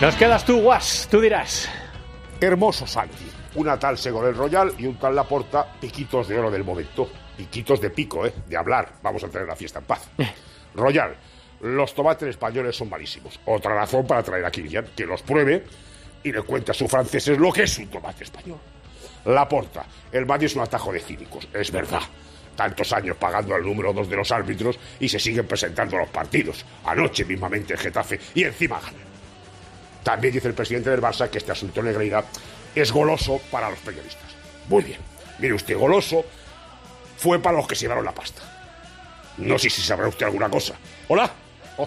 Nos quedas tú, Guas, tú dirás. Hermoso Santi. Una tal Segolén Royal y un tal Laporta, piquitos de oro del momento. Piquitos de pico, ¿eh? De hablar. Vamos a tener la fiesta en paz. Royal, los tomates españoles son malísimos. Otra razón para traer a Kilian, que los pruebe y le cuente a sus franceses lo que es un tomate español. Laporta, el Valle es un atajo de cínicos, es verdad. Tantos años pagando al número dos de los árbitros y se siguen presentando los partidos. Anoche mismamente en Getafe y encima ganan. También dice el presidente del Barça que este asunto de Negreira es goloso para los periodistas. Muy bien. Mire usted, goloso fue para los que se llevaron la pasta. No sé si sabrá usted alguna cosa. Hola. Oh,